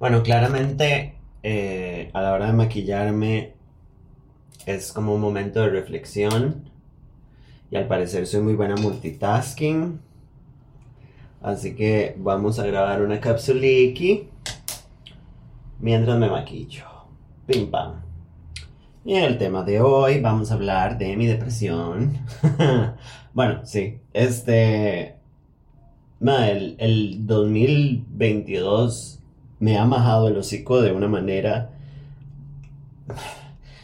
Bueno, claramente eh, a la hora de maquillarme es como un momento de reflexión. Y al parecer soy muy buena multitasking. Así que vamos a grabar una capsuliki mientras me maquillo. Pim pam. Y en el tema de hoy vamos a hablar de mi depresión. bueno, sí, este... el, el 2022 me ha majado el hocico de una manera...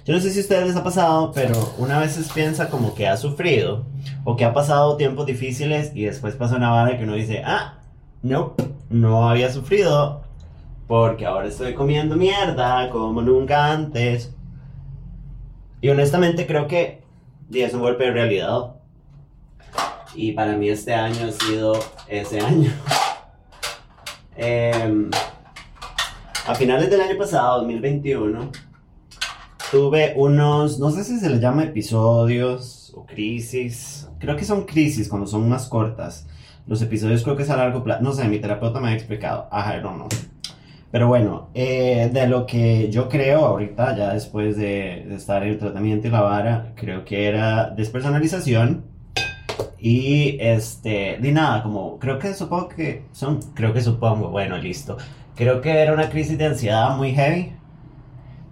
Yo no sé si a ustedes les ha pasado, pero una vez piensa como que ha sufrido o que ha pasado tiempos difíciles y después pasa una vara que uno dice, ah, no, no había sufrido porque ahora estoy comiendo mierda como nunca antes y honestamente creo que es un golpe de realidad. Y para mí este año ha sido ese año. Em, a finales del año pasado, 2021, tuve unos, no sé si se les llama episodios o crisis. Creo que son crisis cuando son más cortas. Los episodios creo que es a largo plazo. No sé, mi terapeuta me ha explicado. Ajá, no, no. Pero bueno, eh, de lo que yo creo ahorita, ya después de, estar en el tratamiento y la vara, creo que era despersonalización. Y este, de nada, como creo que supongo que son, creo que supongo, bueno, listo. Creo que era una crisis de ansiedad muy heavy.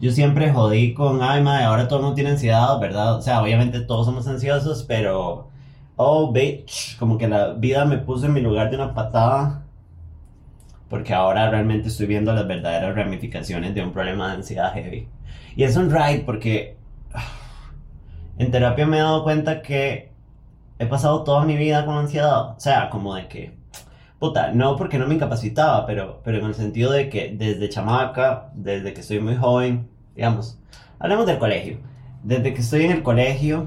Yo siempre jodí con, ay, madre, ahora todo el mundo tiene ansiedad, ¿verdad? O sea, obviamente todos somos ansiosos, pero, oh, bitch, como que la vida me puso en mi lugar de una patada porque ahora realmente estoy viendo las verdaderas ramificaciones de un problema de ansiedad heavy. Y es un ride porque en terapia me he dado cuenta que he pasado toda mi vida con ansiedad. O sea, como de que, puta, no porque no me incapacitaba, pero, pero en el sentido de que desde chamaca, desde que soy muy joven, digamos, hablemos del colegio. Desde que estoy en el colegio,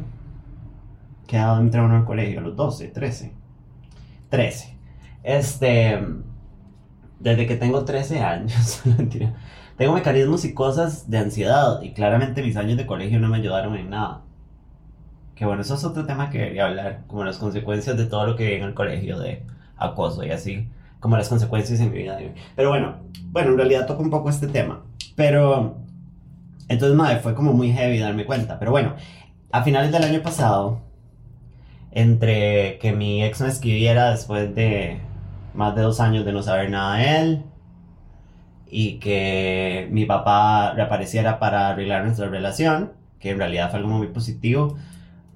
¿qué edad entra uno al colegio? A los 12, 13. 13. Este desde que tengo 13 años, tengo mecanismos y cosas de ansiedad y claramente mis años de colegio no me ayudaron en nada. Que bueno, eso es otro tema que quería hablar, como las consecuencias de todo lo que vi en el colegio de acoso y así, como las consecuencias en mi vida. Pero bueno, bueno, en realidad toco un poco este tema. Pero, entonces, madre, fue como muy heavy darme cuenta. Pero bueno, a finales del año pasado, entre que mi ex me escribiera después de más de dos años de no saber nada de él y que mi papá reapareciera para arreglar nuestra relación, que en realidad fue algo muy positivo.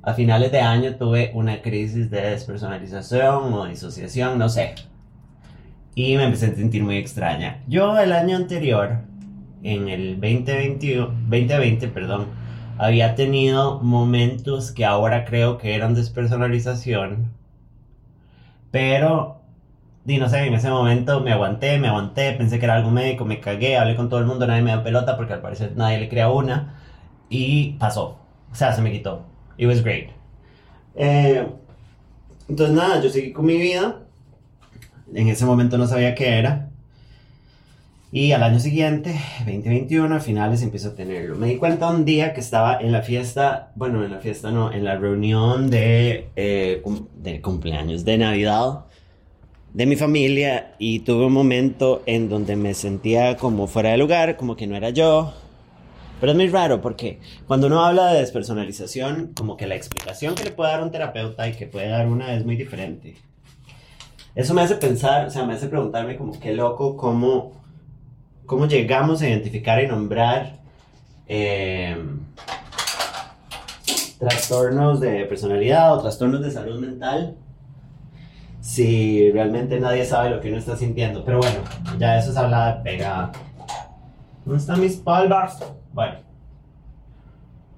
A finales de año tuve una crisis de despersonalización o disociación, no sé. Y me empecé a sentir muy extraña. Yo el año anterior, en el 2020, 2020 perdón, había tenido momentos que ahora creo que eran despersonalización, pero y no sé, en ese momento me aguanté, me aguanté, pensé que era algo médico, me cagué, hablé con todo el mundo, nadie me da pelota porque al parecer nadie le crea una. Y pasó. O sea, se me quitó. It was great. Eh, entonces nada, yo seguí con mi vida. En ese momento no sabía qué era. Y al año siguiente, 2021, a finales empiezo a tenerlo. Me di cuenta un día que estaba en la fiesta, bueno, en la fiesta no, en la reunión de, eh, de cumpleaños de Navidad de mi familia y tuve un momento en donde me sentía como fuera de lugar, como que no era yo. Pero es muy raro porque cuando uno habla de despersonalización, como que la explicación que le puede dar un terapeuta y que puede dar una es muy diferente. Eso me hace pensar, o sea, me hace preguntarme como qué loco, cómo, cómo llegamos a identificar y nombrar eh, trastornos de personalidad o trastornos de salud mental si realmente nadie sabe lo que uno está sintiendo. Pero bueno, ya eso es hablar de pegada. ¿Dónde están mis palmas? Bueno,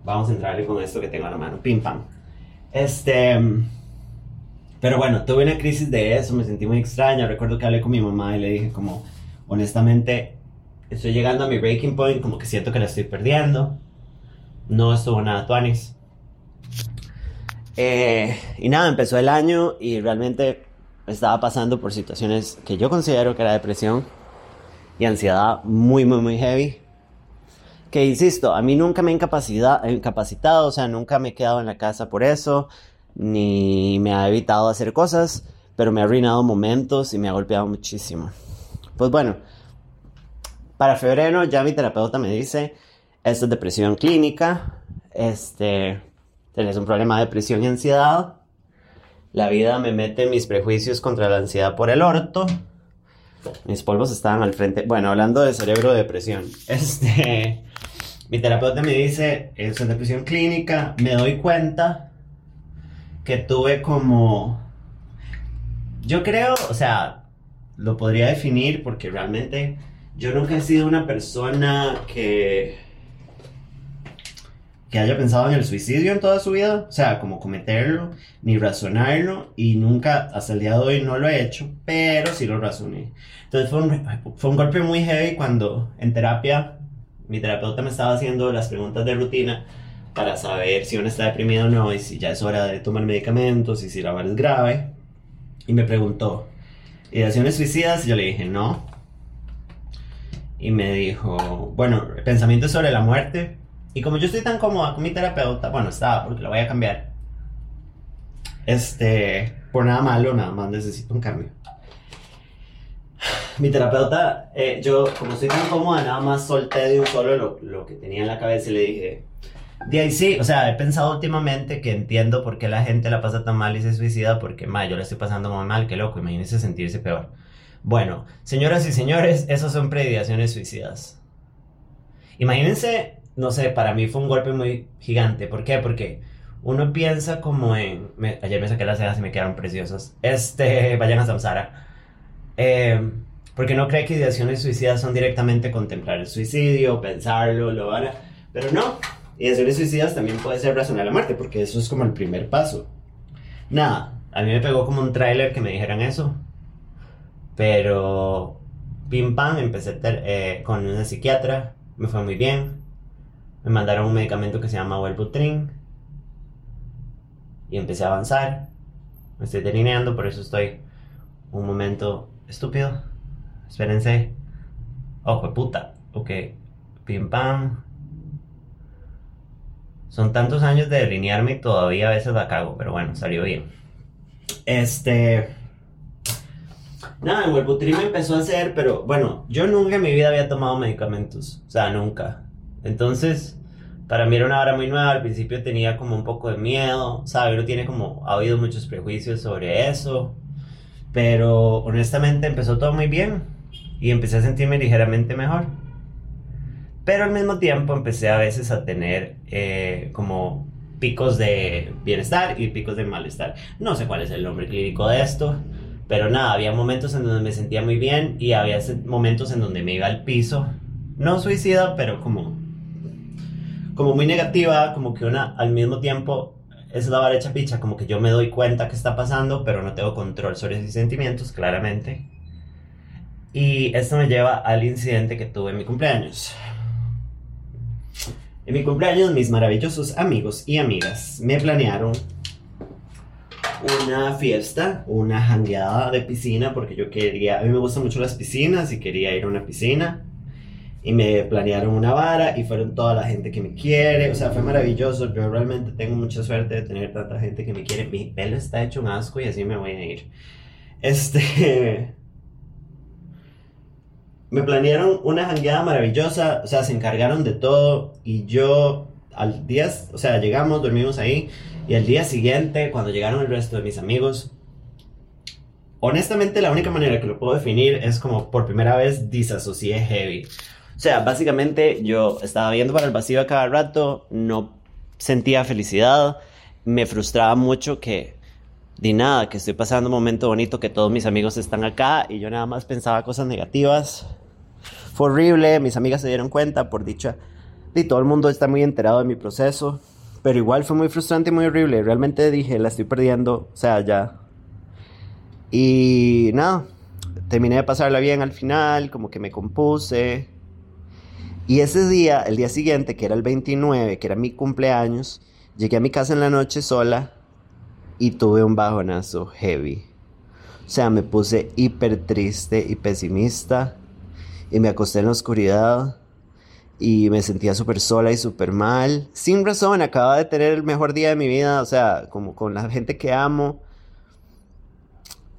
vamos a entrarle con esto que tengo a la mano. Pim pam. Este. Pero bueno, tuve una crisis de eso, me sentí muy extraña. Recuerdo que hablé con mi mamá y le dije, como, honestamente, estoy llegando a mi breaking point, como que siento que la estoy perdiendo. No estuvo nada tuanis. Eh, y nada, empezó el año y realmente estaba pasando por situaciones que yo considero que era depresión y ansiedad muy, muy, muy heavy. Que insisto, a mí nunca me he incapacitado, o sea, nunca me he quedado en la casa por eso, ni me ha evitado hacer cosas, pero me ha arruinado momentos y me ha golpeado muchísimo. Pues bueno, para febrero ya mi terapeuta me dice, esto es depresión clínica, este, tenés un problema de depresión y ansiedad, la vida me mete mis prejuicios contra la ansiedad por el orto, mis polvos estaban al frente, bueno, hablando de cerebro de depresión, este, mi terapeuta me dice, es una depresión clínica, me doy cuenta que tuve como, yo creo, o sea, lo podría definir porque realmente yo nunca he sido una persona que que haya pensado en el suicidio en toda su vida, o sea, como cometerlo, ni razonarlo, y nunca, hasta el día de hoy no lo he hecho, pero sí lo razoné. Entonces fue un, fue un golpe muy heavy cuando en terapia mi terapeuta me estaba haciendo las preguntas de rutina para saber si uno está deprimido o no, y si ya es hora de tomar medicamentos, y si la vara es grave, y me preguntó, ¿ideaciones suicidas? Y yo le dije, no. Y me dijo, bueno, pensamientos sobre la muerte, y como yo estoy tan cómoda con mi terapeuta, bueno, estaba, porque la voy a cambiar. Este, por nada malo, nada más necesito un cambio. Mi terapeuta, eh, yo como estoy tan cómoda, nada más solté de un solo lo, lo que tenía en la cabeza y le dije, de ahí sí, o sea, he pensado últimamente que entiendo por qué la gente la pasa tan mal y se suicida, porque, ma, yo la estoy pasando muy mal, qué loco, imagínense sentirse peor. Bueno, señoras y señores, esas son prediaciones suicidas. Imagínense no sé, para mí fue un golpe muy gigante. ¿Por qué? Porque uno piensa como en... ayer me saqué las cejas y me quedaron preciosas. Este, vayan a Samsara. Eh, porque no cree que ideaciones suicidas son directamente contemplar el suicidio, pensarlo, lo van Pero no, ideaciones suicidas también puede ser razonar la muerte, porque eso es como el primer paso. Nada, a mí me pegó como un tráiler que me dijeran eso. Pero, pim pam, empecé eh, con una psiquiatra, me fue muy bien me mandaron un medicamento que se llama Wellbutrin y empecé a avanzar. Me estoy delineando, por eso estoy un momento estúpido. Espérense. De puta. Ok. Pim pam. Son tantos años de delinearme y todavía a veces la cago, pero bueno, salió bien. Este. Nada, el Wellbutrin me empezó a hacer, pero bueno, yo nunca en mi vida había tomado medicamentos. O sea, nunca. Entonces, para mí era una hora muy nueva, al principio tenía como un poco de miedo, ¿sabes? Uno tiene como, ha habido muchos prejuicios sobre eso, pero honestamente empezó todo muy bien y empecé a sentirme ligeramente mejor. Pero al mismo tiempo empecé a veces a tener eh, como picos de bienestar y picos de malestar. No sé cuál es el nombre clínico de esto, pero nada, había momentos en donde me sentía muy bien y había momentos en donde me iba al piso. No suicida, pero como como muy negativa, como que una al mismo tiempo es la vara picha, como que yo me doy cuenta que está pasando, pero no tengo control sobre mis sentimientos, claramente. Y esto me lleva al incidente que tuve en mi cumpleaños. En mi cumpleaños, mis maravillosos amigos y amigas me planearon una fiesta, una jangueada de piscina, porque yo quería, a mí me gustan mucho las piscinas y quería ir a una piscina y me planearon una vara y fueron toda la gente que me quiere, o sea, fue maravilloso, yo realmente tengo mucha suerte de tener tanta gente que me quiere, mi pelo está hecho un asco y así me voy a ir. Este... Me planearon una jangueada maravillosa, o sea, se encargaron de todo. Y yo al día, o sea, llegamos, dormimos ahí. Y al día siguiente, cuando llegaron el resto de mis amigos, honestamente la única manera que lo puedo definir es como por primera vez disasocié heavy. O sea, básicamente yo estaba viendo para el vacío a cada rato, no sentía felicidad, me frustraba mucho que, di nada, que estoy pasando un momento bonito, que todos mis amigos están acá y yo nada más pensaba cosas negativas. Fue horrible, mis amigas se dieron cuenta, por dicha, y todo el mundo está muy enterado de mi proceso, pero igual fue muy frustrante y muy horrible. Realmente dije, la estoy perdiendo, o sea, ya. Y nada, terminé de pasarla bien al final, como que me compuse. Y ese día, el día siguiente, que era el 29, que era mi cumpleaños, llegué a mi casa en la noche sola y tuve un bajonazo heavy. O sea, me puse hiper triste y pesimista y me acosté en la oscuridad y me sentía súper sola y súper mal. Sin razón, acababa de tener el mejor día de mi vida, o sea, como con la gente que amo.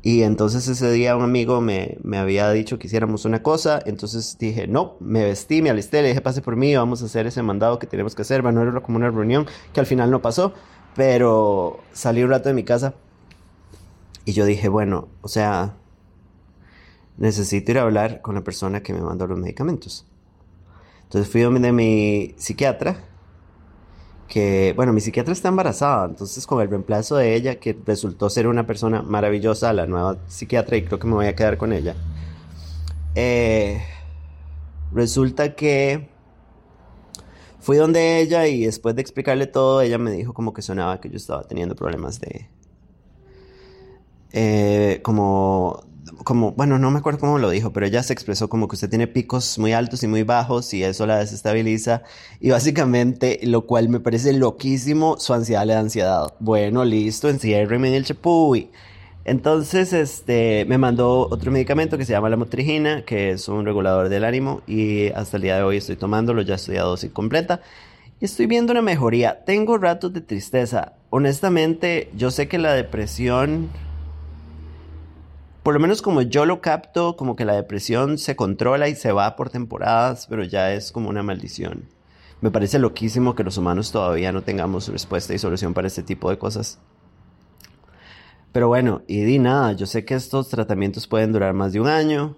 Y entonces ese día un amigo me, me, había dicho que hiciéramos una cosa, entonces dije, no, me vestí, me alisté, le dije, pase por mí, vamos a hacer ese mandado que tenemos que hacer. Bueno, era como una reunión que al final no pasó, pero salí un rato de mi casa y yo dije, bueno, o sea, necesito ir a hablar con la persona que me mandó los medicamentos. Entonces fui donde mi psiquiatra, que, bueno, mi psiquiatra está embarazada, entonces con el reemplazo de ella, que resultó ser una persona maravillosa, la nueva psiquiatra, y creo que me voy a quedar con ella, eh, resulta que fui donde ella y después de explicarle todo, ella me dijo como que sonaba que yo estaba teniendo problemas de... Eh, como como, bueno, no me acuerdo cómo lo dijo, pero ella se expresó como que usted tiene picos muy altos y muy bajos y eso la desestabiliza. Y básicamente, lo cual me parece loquísimo, su ansiedad le da ansiedad. Bueno, listo, enciérreme en el chapuy. Entonces, este, me mandó otro medicamento que se llama la motrigina, que es un regulador del ánimo y hasta el día de hoy estoy tomándolo, ya estoy a dosis completa. Y estoy viendo una mejoría. Tengo ratos de tristeza. Honestamente, yo sé que la depresión por lo menos como yo lo capto, como que la depresión se controla y se va por temporadas, pero ya es como una maldición. Me parece loquísimo que los humanos todavía no tengamos respuesta y solución para este tipo de cosas. Pero bueno, y di nada, yo sé que estos tratamientos pueden durar más de un año.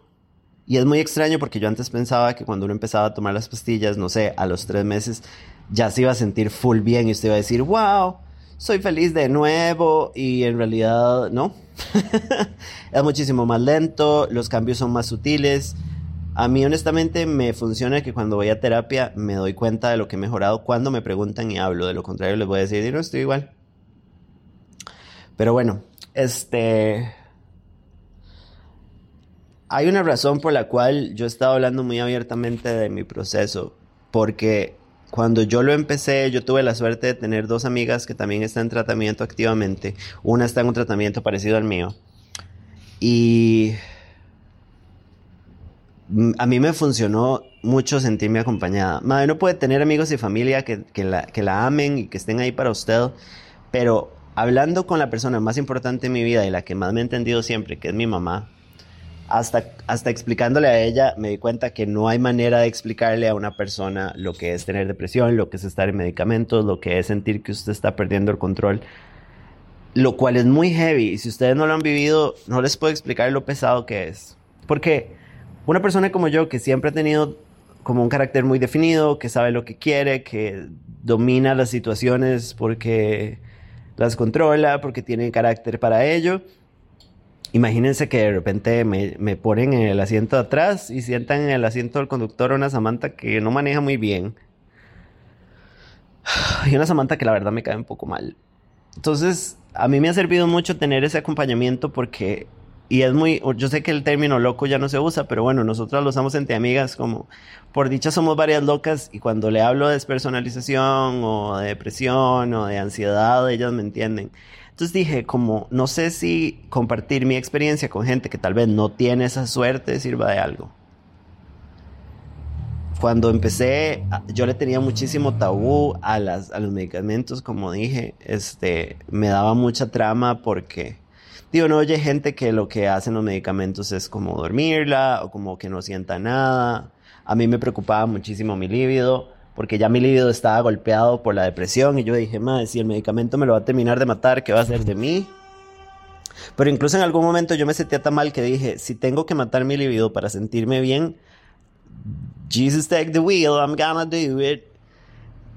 Y es muy extraño porque yo antes pensaba que cuando uno empezaba a tomar las pastillas, no sé, a los tres meses ya se iba a sentir full bien y usted iba a decir, wow, soy feliz de nuevo. Y en realidad no, es muchísimo más lento, los cambios son más sutiles. A mí honestamente me funciona que cuando voy a terapia me doy cuenta de lo que he mejorado cuando me preguntan y hablo. De lo contrario les voy a decir, no, estoy igual. Pero bueno, este... Hay una razón por la cual yo he estado hablando muy abiertamente de mi proceso. Porque cuando yo lo empecé, yo tuve la suerte de tener dos amigas que también están en tratamiento activamente. Una está en un tratamiento parecido al mío. Y a mí me funcionó mucho sentirme acompañada. Madre no puede tener amigos y familia que, la, que la amen y que estén ahí para usted, pero hablando con la persona más importante en mi vida y la que más me ha entendido siempre, que es mi mamá, hasta, hasta explicándole a ella me di cuenta que no hay manera de explicarle a una persona lo que es tener depresión, lo que es estar en medicamentos, lo que es sentir que usted está perdiendo el control, lo cual es muy heavy y si ustedes no lo han vivido no les puedo explicar lo pesado que es. Porque una persona como yo que siempre ha tenido como un carácter muy definido, que sabe lo que quiere, que domina las situaciones porque las controla, porque tiene carácter para ello, Imagínense que de repente me, me, ponen en el asiento de atrás y sientan en el asiento del conductor una Samantha que no maneja muy bien. Y una Samantha que la verdad me cae un poco mal. Entonces, a mí me ha servido mucho tener ese acompañamiento porque, y es muy, yo sé que el término loco ya no se usa, pero bueno, nosotros lo usamos entre amigas como, por dicha somos varias locas y cuando le hablo de despersonalización o de depresión o de ansiedad, ellas me entienden. Entonces dije, como no sé si compartir mi experiencia con gente que tal vez no tiene esa suerte sirva de algo. Cuando empecé, yo le tenía muchísimo tabú a, las, a los medicamentos, como dije, este, me daba mucha trama porque, digo, no oye gente que lo que hacen los medicamentos es como dormirla o como que no sienta nada. A mí me preocupaba muchísimo mi líbido porque ya mi libido estaba golpeado por la depresión y yo dije, madre, si el medicamento me lo va a terminar de matar, ¿qué va a hacer de mí? Pero incluso en algún momento yo me sentía tan mal que dije, si tengo que matar mi libido para sentirme bien, Jesus take the wheel, I'm gonna do it.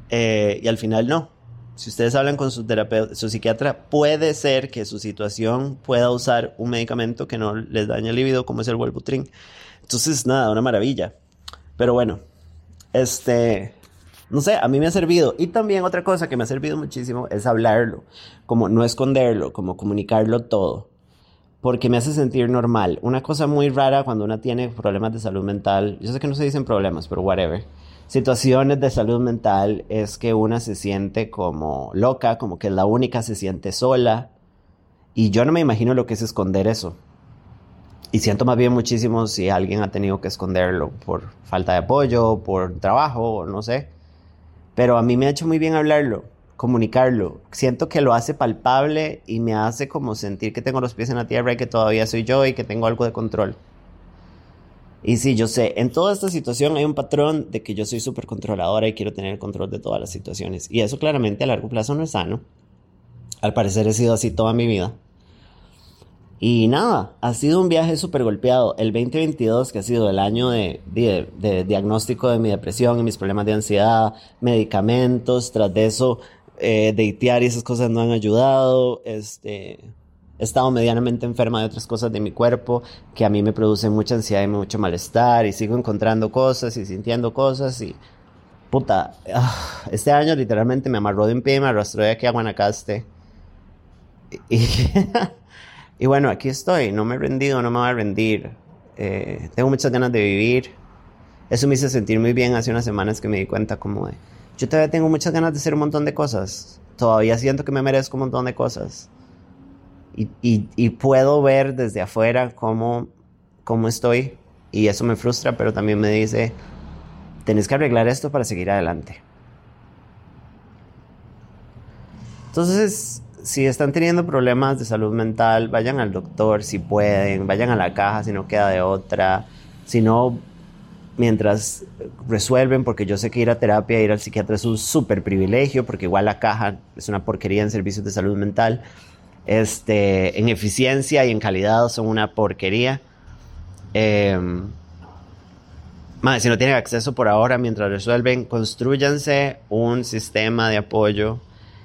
Eh, y al final no. Si ustedes hablan con su terapeuta, su psiquiatra, puede ser que su situación pueda usar un medicamento que no les dañe el libido, como es el Wellbutrin. Entonces, nada, una maravilla. Pero bueno, este, no sé, a mí me ha servido. Y también otra cosa que me ha servido muchísimo es hablarlo, como no esconderlo, como comunicarlo todo. porque me hace sentir normal. Una cosa muy rara cuando una tiene problemas de salud mental, yo sé que no se dicen problemas, pero whatever. Situaciones de salud mental es que una se siente como loca, como que la única se siente sola. Y yo no me imagino lo que es esconder eso. Y siento más bien muchísimo si alguien ha tenido que esconderlo por falta de apoyo, por trabajo, no sé. Pero a mí me ha hecho muy bien hablarlo comunicarlo. Siento que lo hace palpable y me hace como sentir que tengo los pies en la tierra y que todavía soy yo y que tengo algo de control. Y sí, yo sé, en toda esta situación hay un patrón de que yo soy súper controladora y quiero tener el control de todas las situaciones. Y eso claramente a largo plazo no es sano. Al parecer he sido así toda mi vida. Y nada, ha sido un viaje súper golpeado. El 2022, que ha sido el año de, diagnóstico de mi depresión y mis problemas de ansiedad, medicamentos, tras de eso eh, deitear y esas cosas no han ayudado. Este, he estado medianamente enferma de otras cosas de mi cuerpo que a mí me producen mucha ansiedad y mucho malestar y sigo encontrando cosas y sintiendo cosas y puta, ah, este año literalmente me amarró de un pie y me arrastró de aquí a Guanacaste. Y, y, bueno, aquí estoy, no me he rendido, no me voy a rendir. Eh, tengo muchas ganas de vivir. Eso me hizo sentir muy bien hace unas semanas que me di cuenta como de yo todavía tengo muchas ganas de hacer un montón de cosas. Todavía siento que me merezco un montón de cosas. Y, puedo ver desde afuera cómo, cómo estoy. Y eso me frustra, pero también me dice, tenés que arreglar esto para seguir adelante. Entonces, si están teniendo problemas de salud mental, vayan al doctor si pueden, vayan a la caja si no queda de otra. Si no, mientras resuelven, porque yo sé que ir a terapia, ir al psiquiatra es un súper privilegio, porque igual la caja es una porquería en servicios de salud mental. Este, en eficiencia y en calidad son una porquería. Eh, si no tienen acceso por ahora, mientras resuelven, construyanse un sistema de apoyo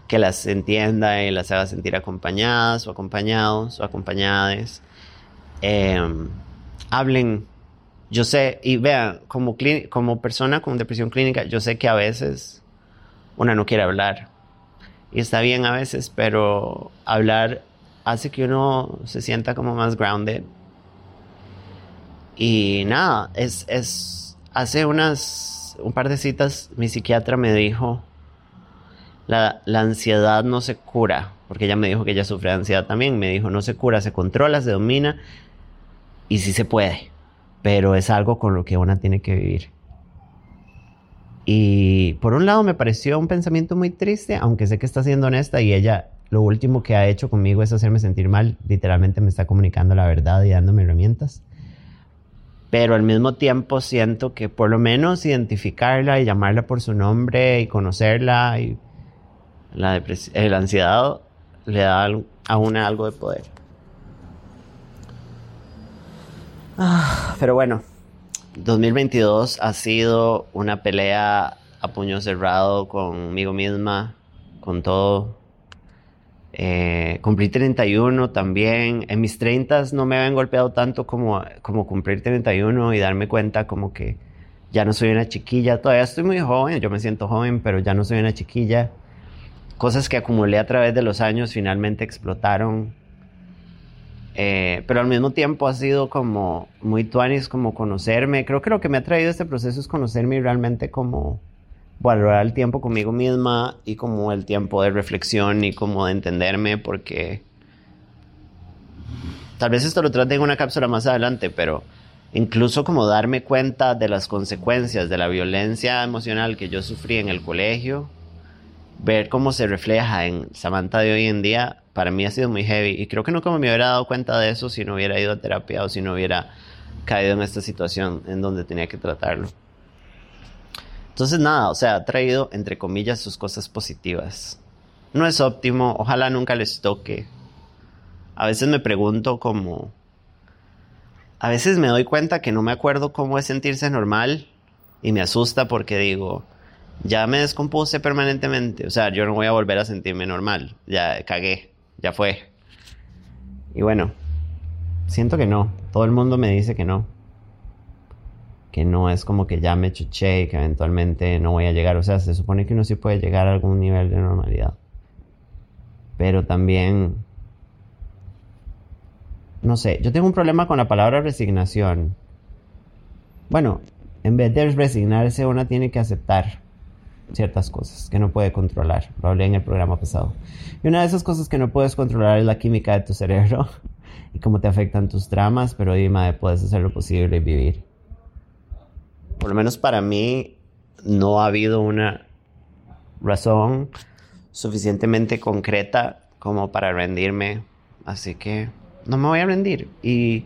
que las entienda y las haga sentir acompañadas o acompañados o acompañadas. Em, hablen yo sé, y vean, como, como persona con depresión clínica, yo sé que a veces una no quiere hablar. Y está bien a veces, pero hablar hace que uno se sienta como más grounded. Y nada, es, es hace unas, un par de citas, mi psiquiatra me dijo, la, la, ansiedad no se cura, porque ella me dijo que ella sufre de ansiedad también, me dijo, no se cura, se controla, se domina y sí se puede pero es algo con lo que una tiene que vivir. Y por un lado me pareció un pensamiento muy triste, aunque sé que está siendo honesta y ella lo último que ha hecho conmigo es hacerme sentir mal, literalmente me está comunicando la verdad y dándome herramientas. Pero al mismo tiempo siento que por lo menos identificarla y llamarla por su nombre y conocerla y la, la ansiedad le da a una algo de poder. Ah, pero bueno, 2022 ha sido una pelea a puño cerrado conmigo misma, con todo. Eh, cumplí 31 también. En mis 30 no me habían golpeado tanto como, como cumplir 31 y darme cuenta como que ya no soy una chiquilla. Todavía estoy muy joven, yo me siento joven, pero ya no soy una chiquilla. Cosas que acumulé a través de los años finalmente explotaron eh, pero al mismo tiempo ha sido como muy tuanis como conocerme. Creo que lo que me ha traído este proceso es conocerme y realmente como valorar el tiempo conmigo misma y como el tiempo de reflexión y como de entenderme porque tal vez esto lo trate en una cápsula más adelante, pero incluso como darme cuenta de las consecuencias de la violencia emocional que yo sufrí en el colegio, ver cómo se refleja en Samantha de hoy en día, para mí ha sido muy heavy. Y creo que nunca me hubiera dado cuenta de eso si no hubiera ido a terapia o si no hubiera caído en esta situación en donde tenía que tratarlo. Entonces nada, o sea, ha traído entre comillas sus cosas positivas. No es óptimo, ojalá nunca les toque. A veces me pregunto cómo... A veces me doy cuenta que no me acuerdo cómo es sentirse normal y me asusta porque digo, ya me descompuse permanentemente, o sea, yo no voy a volver a sentirme normal, ya cagué ya fue. Y bueno, siento que no. Todo el mundo me dice que no. Que no es como que ya me chuché y que eventualmente no voy a llegar. O sea, se supone que uno sí puede llegar a algún nivel de normalidad. Pero también no sé, yo tengo un problema con la palabra resignación. Bueno, en vez de resignarse, una tiene que aceptar ciertas cosas que no puede controlar. Lo hablé en el programa pasado. Y una de esas cosas que no puedes controlar es la química de tu cerebro y cómo te afectan tus dramas, pero dime, puedes hacer lo posible y vivir. Por lo menos para mí no ha habido una razón suficientemente concreta como para rendirme, así que no me voy a rendir. Y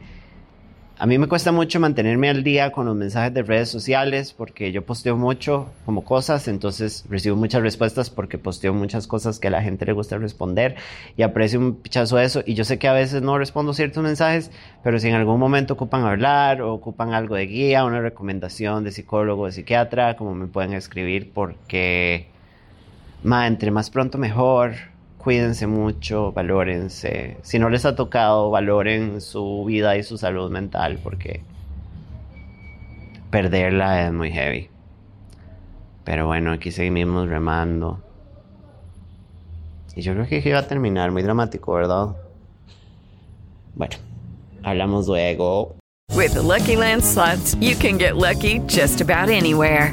a mí me cuesta mucho mantenerme al día con los mensajes de redes sociales porque yo posteo mucho como cosas, entonces recibo muchas respuestas porque posteo muchas cosas que a la gente le gusta responder y aprecio un pichazo de eso. Y yo sé que a veces no respondo ciertos mensajes, pero si en algún momento ocupan hablar o ocupan algo de guía, una recomendación de psicólogo, de psiquiatra, como me pueden escribir porque, ma, entre más pronto mejor cuídense mucho, valórense. Si no les ha tocado, valoren su vida y su salud mental porque perderla es muy heavy. Pero bueno, aquí seguimos remando. Y yo creo que iba a terminar muy dramático, ¿verdad? Bueno, hablamos luego. With the Lucky Land slots, you can get lucky just about anywhere.